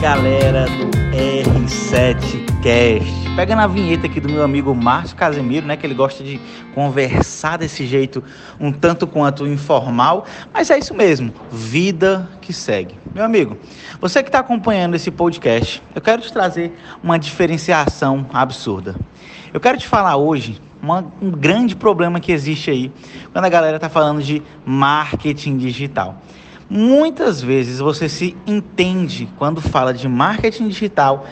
galera do R7Cast. Pega na vinheta aqui do meu amigo Márcio Casemiro, né? Que ele gosta de conversar desse jeito um tanto quanto informal, mas é isso mesmo, vida que segue. Meu amigo, você que está acompanhando esse podcast, eu quero te trazer uma diferenciação absurda. Eu quero te falar hoje uma, um grande problema que existe aí quando a galera está falando de marketing digital. Muitas vezes você se entende quando fala de marketing digital,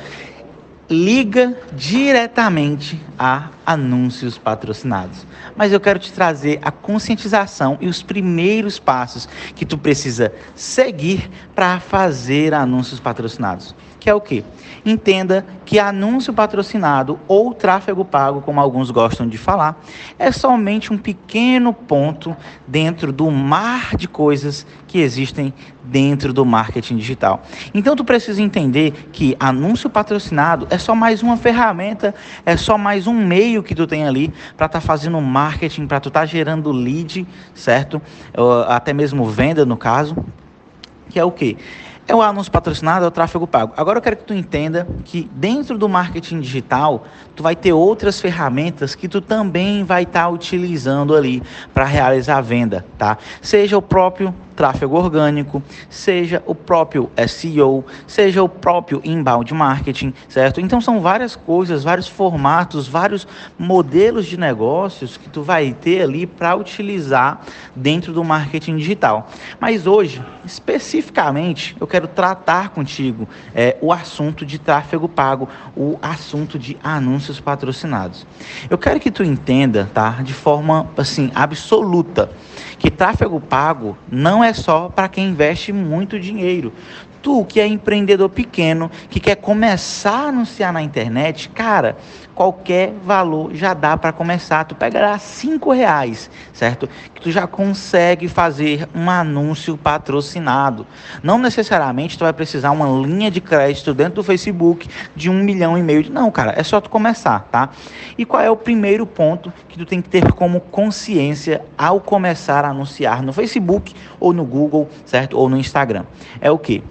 liga diretamente a anúncios patrocinados. Mas eu quero te trazer a conscientização e os primeiros passos que tu precisa seguir para fazer anúncios patrocinados. Que é o que? Entenda que anúncio patrocinado ou tráfego pago, como alguns gostam de falar, é somente um pequeno ponto dentro do mar de coisas que existem dentro do marketing digital. Então tu precisa entender que anúncio patrocinado é só mais uma ferramenta, é só mais um meio que tu tem ali para estar tá fazendo marketing, para tu estar tá gerando lead, certo? Até mesmo venda no caso, que é o que? É o anúncio patrocinado, é o tráfego pago. Agora eu quero que tu entenda que dentro do marketing digital, tu vai ter outras ferramentas que tu também vai estar tá utilizando ali para realizar a venda, tá? Seja o próprio tráfego orgânico, seja o próprio SEO, seja o próprio inbound marketing, certo? Então são várias coisas, vários formatos, vários modelos de negócios que tu vai ter ali para utilizar dentro do marketing digital. Mas hoje, especificamente, eu quero tratar contigo é, o assunto de tráfego pago, o assunto de anúncios patrocinados. Eu quero que tu entenda, tá, de forma assim absoluta que tráfego pago não é só para quem investe muito dinheiro. Tu que é empreendedor pequeno, que quer começar a anunciar na internet, cara, qualquer valor já dá para começar. Tu pegará cinco reais, certo? Que tu já consegue fazer um anúncio patrocinado. Não necessariamente tu vai precisar uma linha de crédito dentro do Facebook de um milhão e meio. Não, cara, é só tu começar, tá? E qual é o primeiro ponto que tu tem que ter como consciência ao começar a anunciar no Facebook ou no Google, certo? Ou no Instagram? É o que?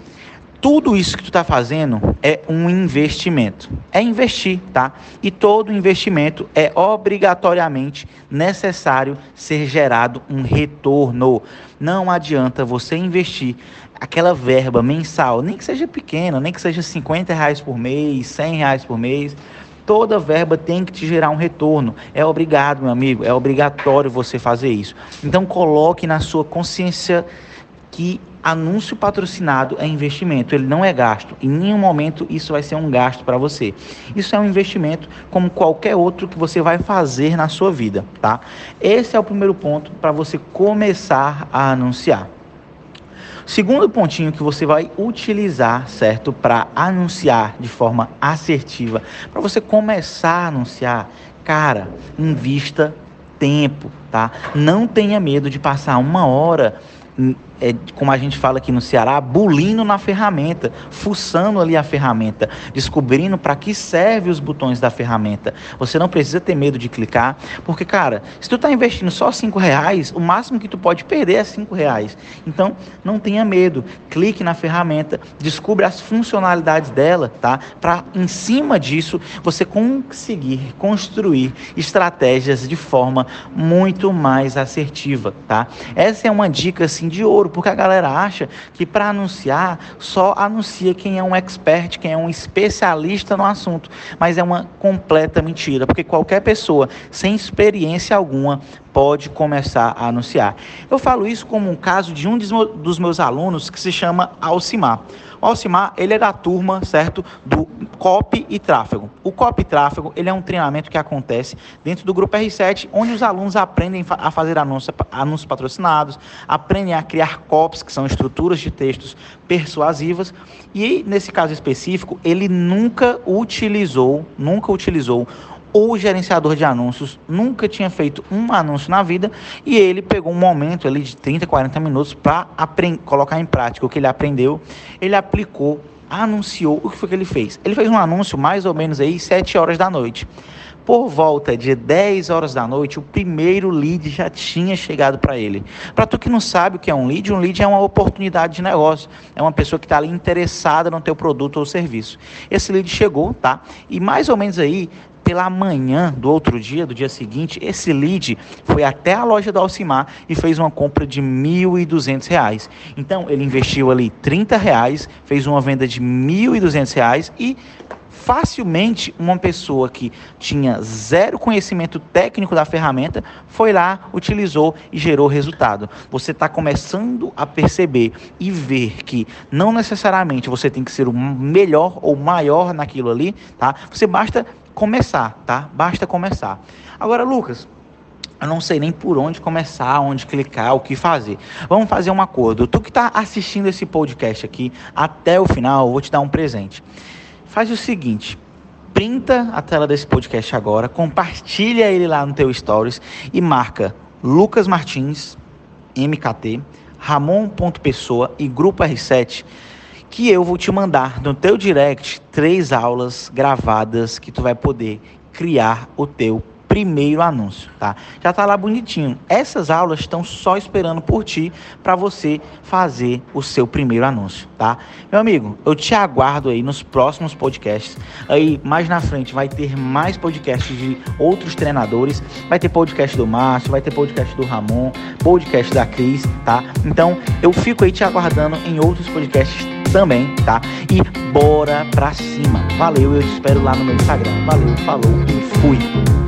Tudo isso que tu está fazendo é um investimento. É investir, tá? E todo investimento é obrigatoriamente necessário ser gerado um retorno. Não adianta você investir aquela verba mensal, nem que seja pequena, nem que seja 50 reais por mês, 100 reais por mês. Toda verba tem que te gerar um retorno. É obrigado, meu amigo. É obrigatório você fazer isso. Então coloque na sua consciência que anúncio patrocinado é investimento, ele não é gasto. Em nenhum momento isso vai ser um gasto para você. Isso é um investimento como qualquer outro que você vai fazer na sua vida, tá? Esse é o primeiro ponto para você começar a anunciar. Segundo pontinho que você vai utilizar, certo, para anunciar de forma assertiva, para você começar a anunciar, cara, invista tempo, tá? Não tenha medo de passar uma hora é, como a gente fala aqui no Ceará, bulindo na ferramenta, fuçando ali a ferramenta, descobrindo para que serve os botões da ferramenta. Você não precisa ter medo de clicar, porque, cara, se tu está investindo só cinco reais, o máximo que tu pode perder é cinco reais. Então, não tenha medo, clique na ferramenta, descubra as funcionalidades dela, tá? Para em cima disso você conseguir construir estratégias de forma muito mais assertiva, tá? Essa é uma dica assim de ouro porque a galera acha que para anunciar só anuncia quem é um expert, quem é um especialista no assunto, mas é uma completa mentira, porque qualquer pessoa sem experiência alguma pode começar a anunciar. Eu falo isso como um caso de um dos meus alunos que se chama Alcimar. O Alcimar, ele é da turma, certo, do copy e tráfego. O copy e tráfego, ele é um treinamento que acontece dentro do grupo R7, onde os alunos aprendem a fazer anúncios, anúncios patrocinados, aprendem a criar copies, que são estruturas de textos persuasivas, e nesse caso específico, ele nunca utilizou, nunca utilizou o gerenciador de anúncios nunca tinha feito um anúncio na vida e ele pegou um momento ali de 30, 40 minutos para colocar em prática o que ele aprendeu. Ele aplicou, anunciou. O que foi que ele fez? Ele fez um anúncio mais ou menos aí 7 horas da noite. Por volta de 10 horas da noite, o primeiro lead já tinha chegado para ele. Para tu que não sabe o que é um lead, um lead é uma oportunidade de negócio. É uma pessoa que está ali interessada no teu produto ou serviço. Esse lead chegou, tá? E mais ou menos aí pela manhã do outro dia, do dia seguinte, esse lead foi até a loja do Alcimar e fez uma compra de R$ 1.200. Então, ele investiu ali R$ reais, fez uma venda de R$ 1.200 e facilmente uma pessoa que tinha zero conhecimento técnico da ferramenta foi lá, utilizou e gerou resultado. Você está começando a perceber e ver que não necessariamente você tem que ser o melhor ou maior naquilo ali, tá? Você basta começar, tá? Basta começar. Agora, Lucas, eu não sei nem por onde começar, onde clicar, o que fazer. Vamos fazer um acordo. Tu que está assistindo esse podcast aqui até o final, eu vou te dar um presente. Faz o seguinte, printa a tela desse podcast agora, compartilha ele lá no teu stories e marca Lucas Martins, MKT, Ramon.pessoa e Grupo R7 que eu vou te mandar no teu direct três aulas gravadas que tu vai poder criar o teu primeiro anúncio, tá? Já tá lá bonitinho. Essas aulas estão só esperando por ti para você fazer o seu primeiro anúncio, tá? Meu amigo, eu te aguardo aí nos próximos podcasts. Aí mais na frente vai ter mais podcasts de outros treinadores, vai ter podcast do Márcio, vai ter podcast do Ramon, podcast da Cris, tá? Então, eu fico aí te aguardando em outros podcasts também, tá? E bora pra cima. Valeu, eu te espero lá no meu Instagram. Valeu, falou e fui.